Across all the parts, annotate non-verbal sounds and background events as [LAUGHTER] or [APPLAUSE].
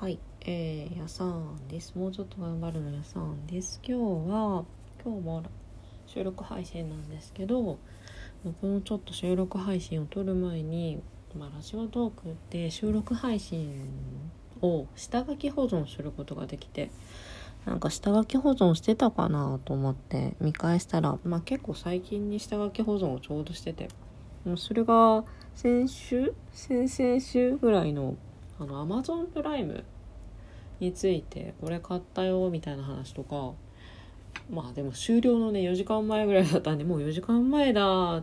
はい、えー、やさんです。もうちょっと頑張るのやさんです。今日は今日も収録配信なんですけど、このちょっと収録配信を撮る前に、まあ、ラジオトークで収録配信を下書き保存することができて、なんか下書き保存してたかなと思って見返したら、まあ結構最近に下書き保存をちょうどしてて、もうそれが先週？先々週ぐらいのあの Amazon プライムについてこれ買ったよみたいな話とか。まあでも終了のね4時間前ぐらいだったんでもう4時間前だ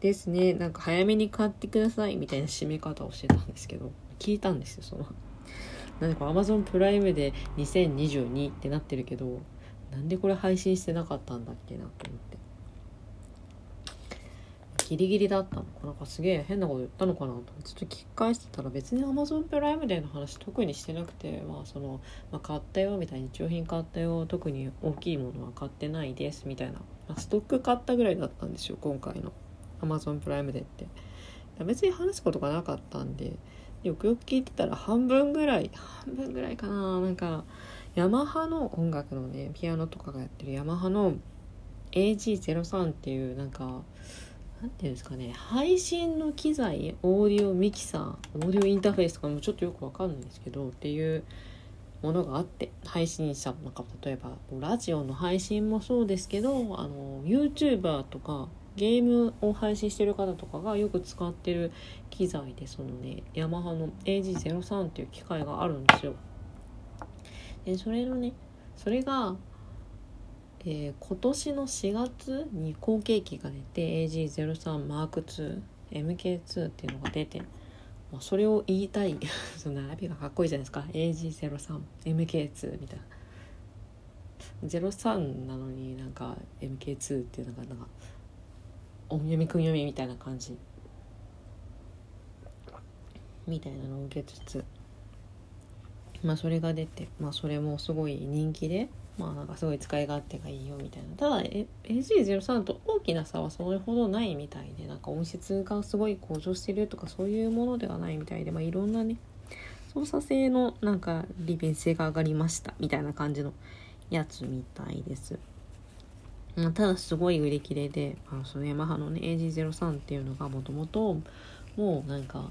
ですね。なんか早めに買ってくださいみたいな締め方をしてたんですけど。聞いたんですよその。なんか Amazon プライムで2022ってなってるけどなんでこれ配信してなかったんだっけなと思って。ギリギリだったのかなんかすげえ変なこと言ったのかなとちょっと聞き返してたら別に Amazon プライムデーの話特にしてなくてまあその、まあ、買ったよみたいに日用品買ったよ特に大きいものは買ってないですみたいな、まあ、ストック買ったぐらいだったんですよ今回の。Amazon プライムデーって。別に話すことがなかったんでよくよく聞いてたら半分ぐらい半分ぐらいかな。なんかヤマハの音楽のねピアノとかがやってるヤマハの AG03 っていうなんかなんていうんですかね配信の機材オーディオミキサーオーディオインターフェースとかもちょっとよくわかんないんですけどっていうものがあって配信者なんか例えばラジオの配信もそうですけどあの YouTuber とかゲームを配信してる方とかがよく使ってる機材でそのねヤマハの AG03 っていう機械があるんですよ。でそれのねそれがえー、今年の4月に後継機が出て AG03M2MK2 っていうのが出て、まあ、それを言いたい [LAUGHS] その並びがかっこいいじゃないですか。AG03MK2 みたいな。03なのになんか MK2 っていうのがなんか音読み訓読みみたいな感じ。みたいなのを受けつつまあそれが出てまあそれもすごい人気でまあなんかすごい使い勝手がいいよみたいなただ AG03 と大きな差はそれほどないみたいでなんか音質がすごい向上してるとかそういうものではないみたいでまあいろんなね操作性のなんか利便性が上がりましたみたいな感じのやつみたいです。まあ、ただすごい売り切れであのそのヤマハのね AG03 っていうのがもともともうなんか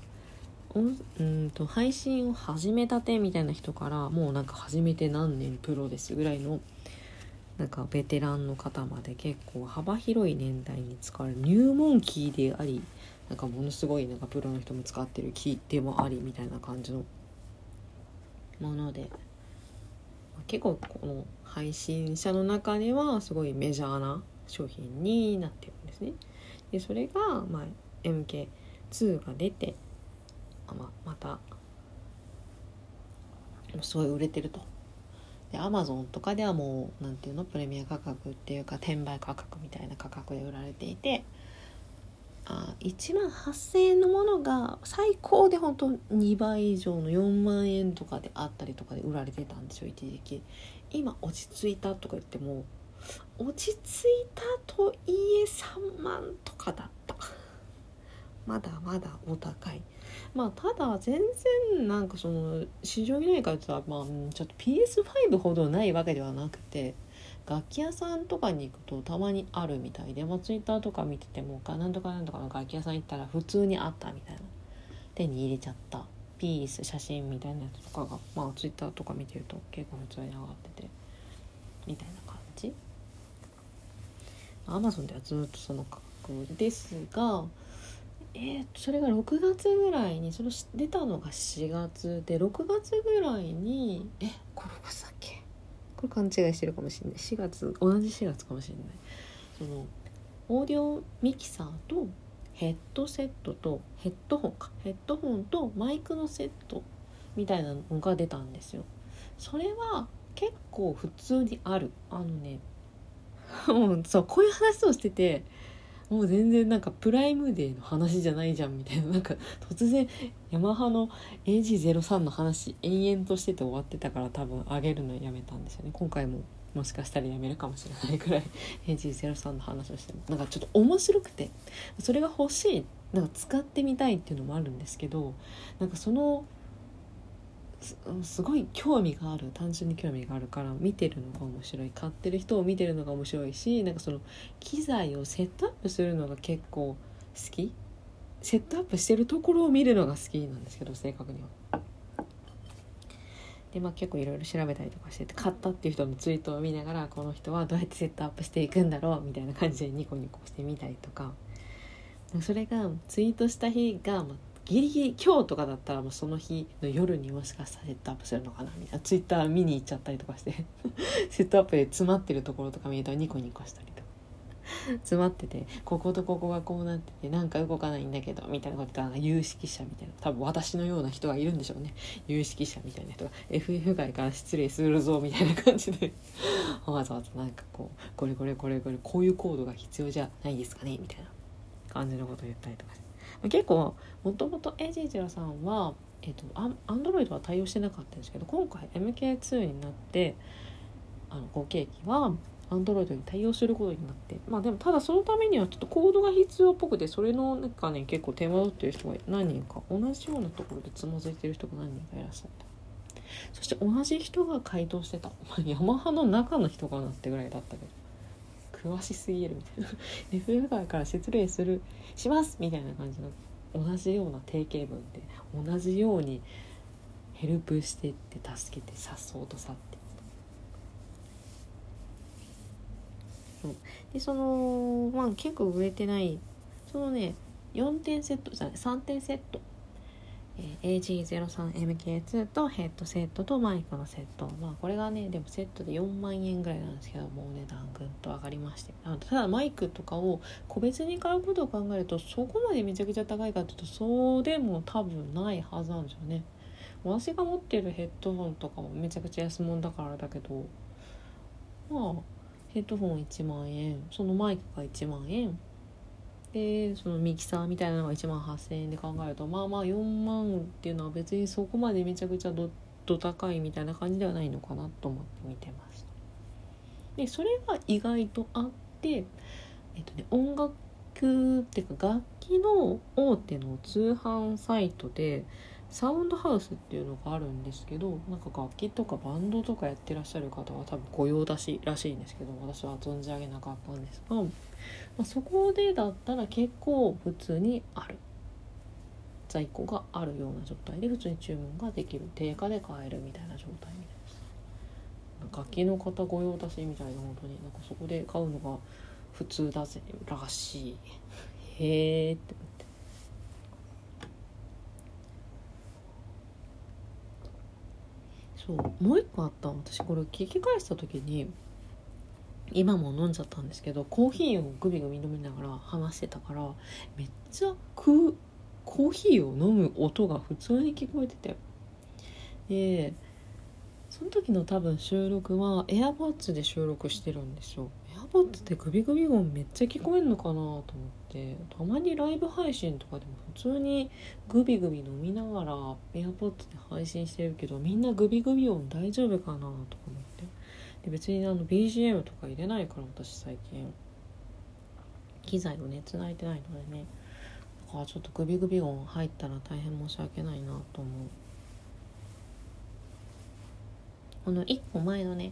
うんと配信を始めたてみたいな人からもうなんか始めて何年プロですぐらいのなんかベテランの方まで結構幅広い年代に使われる入門キーでありなんかものすごいなんかプロの人も使ってるキーでもありみたいな感じのもので結構この配信者の中ではすごいメジャーな商品になってるんですね。でそれが、まあ、MK2 が出てままたすごい売れてると。でアマゾンとかではもう何ていうの？プレミア価格っていうか転売価格みたいな価格で売られていてあ1万8,000円のものが最高で本当2倍以上の4万円とかであったりとかで売られてたんですよ一時期。今落ち着いたとか言っても落ち着いたといえ3万とかだった。まだまだお高い。まあただ全然なんかその市場にないかって言ったらまあちょっと PS5 ほどないわけではなくて楽器屋さんとかに行くとたまにあるみたいで、まあ、ツイッターとか見ててもなんとかなんとかの楽器屋さん行ったら普通にあったみたいな。手に入れちゃった。ピース写真みたいなやつとかがまあツイッターとか見てると結構普通に上がっててみたいな感じ。アマゾンではずっとその価格ですがえー、それが6月ぐらいにそれ出たのが4月で6月ぐらいにえこれ6月だっけこれ勘違いしてるかもしれない。4月同じ4月かもしれない。そのオーディオミキサーとヘッドセットとヘッドホンか。ヘッドホンとマイクのセットみたいなのが出たんですよ。それは結構普通にある。あのね [LAUGHS] もうそうこういう話をしててもう全然なんかプライムデーの話じゃないじゃんみたいな。なんか突然ヤマハの AG03 の話延々としてて終わってたから多分上げるのやめたんですよね。今回ももしかしたらやめるかもしれないくら。い AG03 の話をしてもなんかちょっと面白くてそれが欲しいなんか使ってみたいっていうのもあるんですけどなんかそのすごい興味がある単純に興味があるから見てるのが面白い買ってる人を見てるのが面白いしなんかその機材をセットアップするのが結構好きセットアップしてるところを見るのが好きなんですけど正確には。でまあ結構いろいろ調べたりとかしてて買ったっていう人のツイートを見ながらこの人はどうやってセットアップしていくんだろうみたいな感じでニコニコしてみたりとかそれがツイートした日が、ギリギリ今日とかだったらもうその日の夜にもしかしたらセットアップするのかなみたいな。ツイッター見に行っちゃったりとかして。[LAUGHS] セットアップで詰まってるところとか見るとニコニコしたりとか詰まっててこことここがこうなっててなんか動かないんだけどみたいなことなんか有識者みたいな多分私のような人がいるんでしょうね。有識者みたいな人が FF 外から失礼するぞみたいな感じで。[LAUGHS] わざわざなんかこうこれこれこれこれこういうコードが必要じゃないですかねみたいな感じのことを言ったりとか結構もともと AG0 さんはえっと、アンドロイドは対応してなかったんですけど今回 MK2 になってあの後継機はアンドロイドに対応することになってまあでもただそのためにはちょっとコードが必要っぽくてそれのなんかね結構手間取ってる人が何人か同じようなところでつまずいてる人が何人かいらっしゃった。そして同じ人が回答してた、まあ、ヤマハの中の人かなってぐらいだったけど詳しすぎるみたいな。[LAUGHS] FM 外から失礼するしますみたいな感じの同じような定型文で同じようにヘルプしてって助けてさっそうと去って。でそのまあ結構売れてない。そのね4点セットじゃない3点セット、え、AG03MK2 とヘッドセットとマイクのセット。まあこれがねでもセットで4万円ぐらいなんですけどもう値段ぐんと上がりまして。あただマイクとかを個別に買うことを考えるとそこまでめちゃくちゃ高いかっていうとそうでも多分ないはずなんですよね。私が持ってるヘッドホンとかもめちゃくちゃ安物だからだけどまあヘッドホン1万円そのマイクが1万円。でそのミキサーみたいなのが1万8,000円で考えるとまあまあ4万っていうのは別にそこまでめちゃくちゃどど高いみたいな感じではないのかなと思って見てました。でそれが意外とあってえっとね音楽っていうか楽器の大手の通販サイトでサウンドハウスっていうのがあるんですけどなんか楽器とかバンドとかやってらっしゃる方は多分御用達らしいんですけど私は存じ上げなかったんですが、まあ、そこでだったら結構普通にある。在庫があるような状態で普通に注文ができる定価で買えるみたいな状態みたいです。楽器の方御用達みたいな本当に。なんかそこで買うのが普通だぜ。らしい。へえって。そうもう一個あった私これ聞き返した時に今も飲んじゃったんですけどコーヒーをグビグビ飲みながら話してたからめっちゃ食うコーヒーを飲む音が普通に聞こえてて。でその時の多分収録は AirPods で収録してるんですよ。AirPods ってグビグビ音めっちゃ聞こえるのかなと思ってたまにライブ配信とかでも普通にグビグビ飲みながら AirPods で配信してるけどみんなグビグビ音大丈夫かなとか思って。で別にあの BGM とか入れないから私最近。機材をねつないでないのでね。だからちょっとグビグビ音入ったら大変申し訳ないなと思う。この1個前のね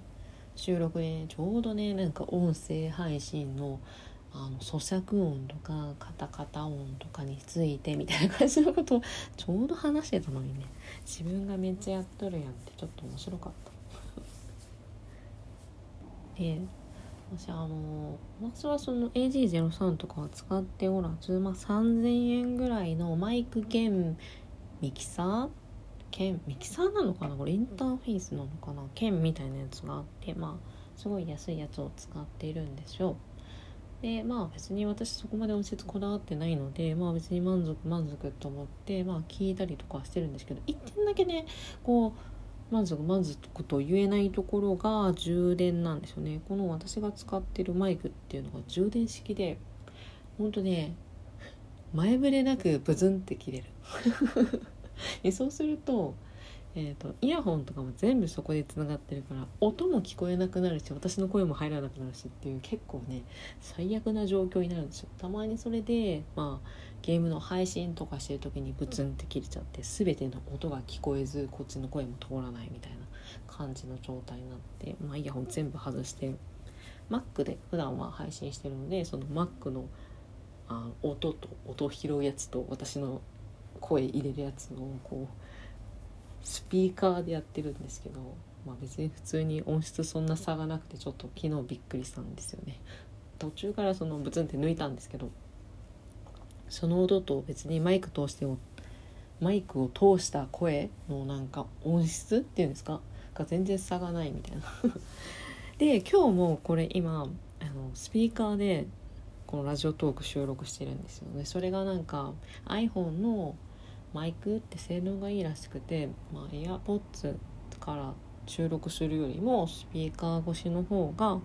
収録で、ちょうどねなんか音声配信のあの咀嚼音とかカタカタ音とかについてみたいな感じのことをちょうど話してたのにね。自分がめっちゃやっとるやんってちょっと面白かった。[LAUGHS] で私あの私はその AG03 とかは使っておらず、まあ、3000円ぐらいのマイク兼ミキサー剣ミキサーなのかな？これインターフェースなのかな？剣みたいなやつがあってまあすごい安いやつを使っているんですよでまあ別に私そこまで音質こだわってないのでまあ別に満足満足と思ってまあ聞いたりとかしてるんですけど一点だけねこう満足満足と言えないところが充電なんですよね。この私が使ってるマイクっていうのが充電式でほんとね前触れなくブズンって切れる。[LAUGHS] でそうするとえーと、イヤホンとかも全部そこでつながってるから音も聞こえなくなるし私の声も入らなくなるしっていう結構ね最悪な状況になるんですよ。たまにそれでまあゲームの配信とかしてる時にブツンって切れちゃって全ての音が聞こえずこっちの声も通らないみたいな感じの状態になって、まあ、イヤホン全部外して Mac で普段は配信してるのでその Mac のあ音と音を拾うやつと私の声入れるやつをこうスピーカーでやってるんですけど、まあ、別に普通に音質そんな差がなくてちょっと昨日びっくりしたんですよね。途中からそのブツンって抜いたんですけどその音と別にマイク通してもマイクを通した声のなんか音質っていうんですか？が全然差がないみたいな。[LAUGHS] で今日もこれ今あのスピーカーでこのラジオトーク収録してるんですよね。それがなんか iPhone のマイクって性能がいいらしくて、まあ、AirPods から収録するよりもスピーカー越しの方が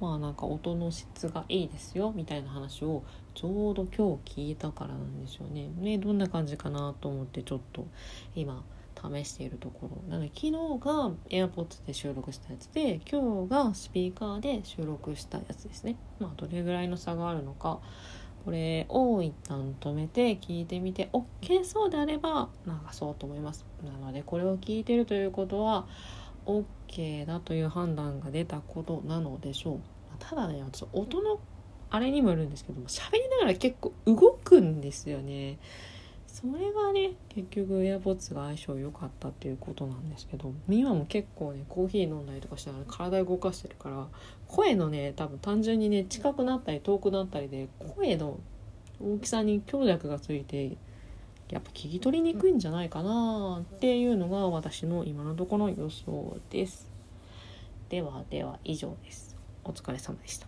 まあなんか音の質がいいですよみたいな話をちょうど今日聞いたからなんですよね。ねどんな感じかなと思ってちょっと今試しているところなので昨日が AirPods で収録したやつで今日がスピーカーで収録したやつですね。まあどれぐらいの差があるのかこれを一旦止めて聞いてみて OK そうであれば流そうと思います。なのでこれを聞いてるということは OK だという判断が出たことなのでしょう。ただね私音のあれにもよるんですけども喋りながら結構動くんですよね。それがね結局 AirPods が相性良かったっていうことなんですけど今も結構ねコーヒー飲んだりとかしながら体動かしてるから声のね多分単純にね近くなったり遠くなったりで声の大きさに強弱がついてやっぱ聞き取りにくいんじゃないかなっていうのが私の今のところの予想です。ではでは以上です。お疲れ様でした。